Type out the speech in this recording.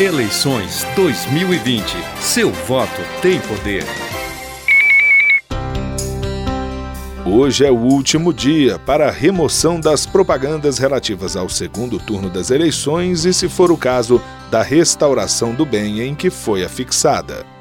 Eleições 2020. Seu voto tem poder. Hoje é o último dia para a remoção das propagandas relativas ao segundo turno das eleições e, se for o caso, da restauração do bem em que foi afixada.